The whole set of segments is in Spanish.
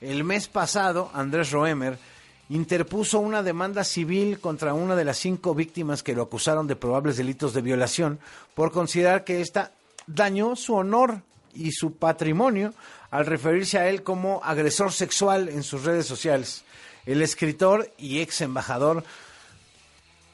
el mes pasado Andrés Roemer interpuso una demanda civil contra una de las cinco víctimas que lo acusaron de probables delitos de violación por considerar que ésta dañó su honor y su patrimonio al referirse a él como agresor sexual en sus redes sociales. El escritor y ex embajador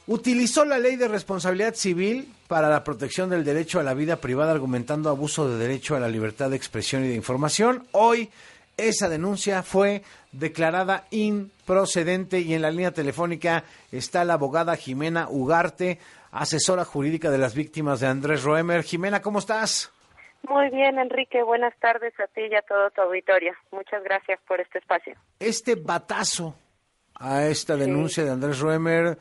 utilizó la ley de responsabilidad civil para la protección del derecho a la vida privada argumentando abuso de derecho a la libertad de expresión y de información. Hoy esa denuncia fue declarada improcedente y en la línea telefónica está la abogada Jimena Ugarte, asesora jurídica de las víctimas de Andrés Roemer. Jimena, ¿cómo estás? Muy bien, Enrique. Buenas tardes a ti y a todo tu auditorio. Muchas gracias por este espacio. Este batazo a esta denuncia de Andrés Roemer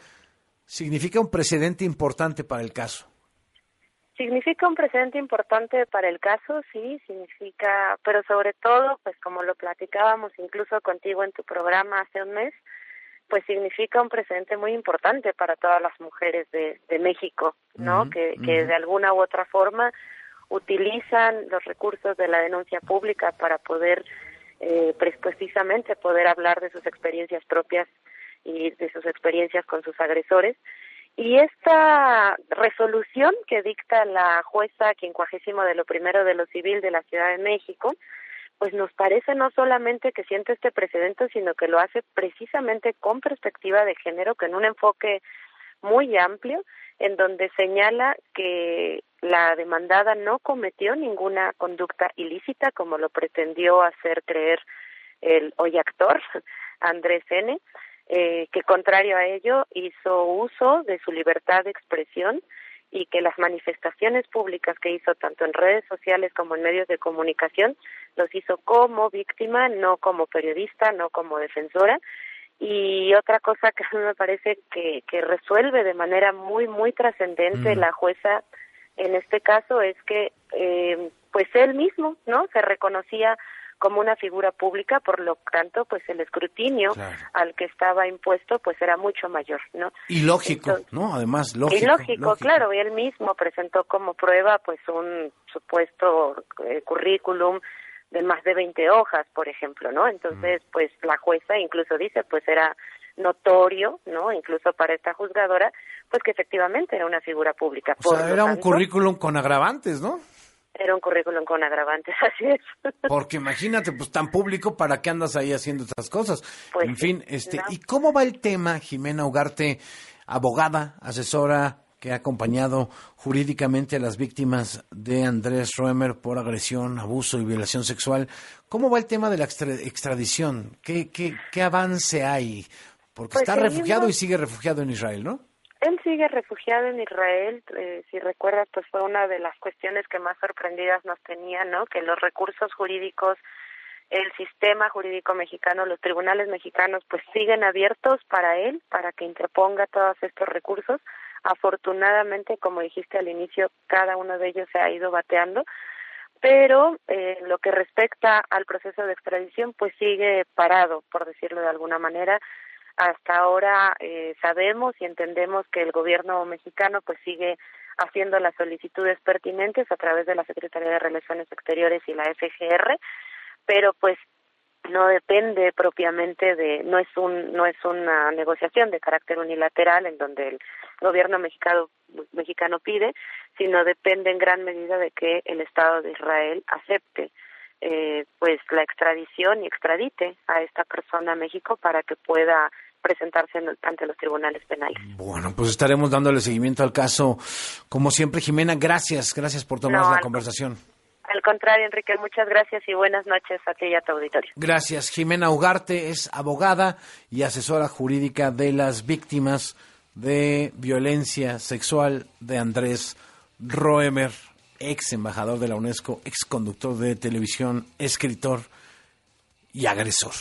significa un precedente importante para el caso. Significa un precedente importante para el caso, sí, significa, pero sobre todo, pues como lo platicábamos incluso contigo en tu programa hace un mes, pues significa un precedente muy importante para todas las mujeres de, de México, ¿no? que, que de alguna u otra forma utilizan los recursos de la denuncia pública para poder, eh, precisamente poder hablar de sus experiencias propias y de sus experiencias con sus agresores y esta resolución que dicta la jueza quincuagésimo de lo primero de lo civil de la Ciudad de México, pues nos parece no solamente que siente este precedente, sino que lo hace precisamente con perspectiva de género, con un enfoque muy amplio, en donde señala que la demandada no cometió ninguna conducta ilícita, como lo pretendió hacer creer el hoy actor Andrés N., eh, que contrario a ello hizo uso de su libertad de expresión y que las manifestaciones públicas que hizo tanto en redes sociales como en medios de comunicación los hizo como víctima, no como periodista, no como defensora. Y otra cosa que a mí me parece que, que resuelve de manera muy, muy trascendente mm. la jueza en este caso es que, eh, pues él mismo, ¿no? Se reconocía como una figura pública, por lo tanto, pues el escrutinio al que estaba impuesto, pues era mucho mayor, ¿no? Y lógico, ¿no? Además, lógico. Y lógico, claro, y él mismo presentó como prueba, pues, un supuesto eh, currículum de más de 20 hojas, por ejemplo, ¿no? Entonces, mm. pues la jueza incluso dice, pues era notorio, ¿no? Incluso para esta juzgadora, pues que efectivamente era una figura pública. O sea, era un currículum con agravantes, ¿no? Era un currículum con agravantes, así es. Porque imagínate, pues tan público, ¿para qué andas ahí haciendo estas cosas? Pues en fin, este, ¿y cómo va el tema, Jimena Ugarte, abogada, asesora, que ha acompañado jurídicamente a las víctimas de Andrés Roemer por agresión, abuso y violación sexual? ¿Cómo va el tema de la extradición? ¿Qué, qué, qué avance hay? Porque pues está refugiado y sigue refugiado en Israel, ¿no? Él sigue refugiado en Israel, eh, si recuerdas, pues fue una de las cuestiones que más sorprendidas nos tenía, ¿no? Que los recursos jurídicos, el sistema jurídico mexicano, los tribunales mexicanos, pues siguen abiertos para él, para que interponga todos estos recursos. Afortunadamente, como dijiste al inicio, cada uno de ellos se ha ido bateando, pero eh, lo que respecta al proceso de extradición, pues sigue parado, por decirlo de alguna manera hasta ahora eh, sabemos y entendemos que el gobierno mexicano pues sigue haciendo las solicitudes pertinentes a través de la Secretaría de Relaciones Exteriores y la FGR, pero pues no depende propiamente de no es un no es una negociación de carácter unilateral en donde el gobierno mexicano mexicano pide, sino depende en gran medida de que el Estado de Israel acepte eh, pues la extradición y extradite a esta persona a México para que pueda presentarse ante los tribunales penales. Bueno, pues estaremos dándole seguimiento al caso. Como siempre, Jimena, gracias, gracias por tomar la conversación. Al contrario, Enrique, muchas gracias y buenas noches a ti y a tu auditorio. Gracias. Jimena Ugarte es abogada y asesora jurídica de las víctimas de violencia sexual de Andrés Roemer ex embajador de la UNESCO, ex conductor de televisión, escritor y agresor.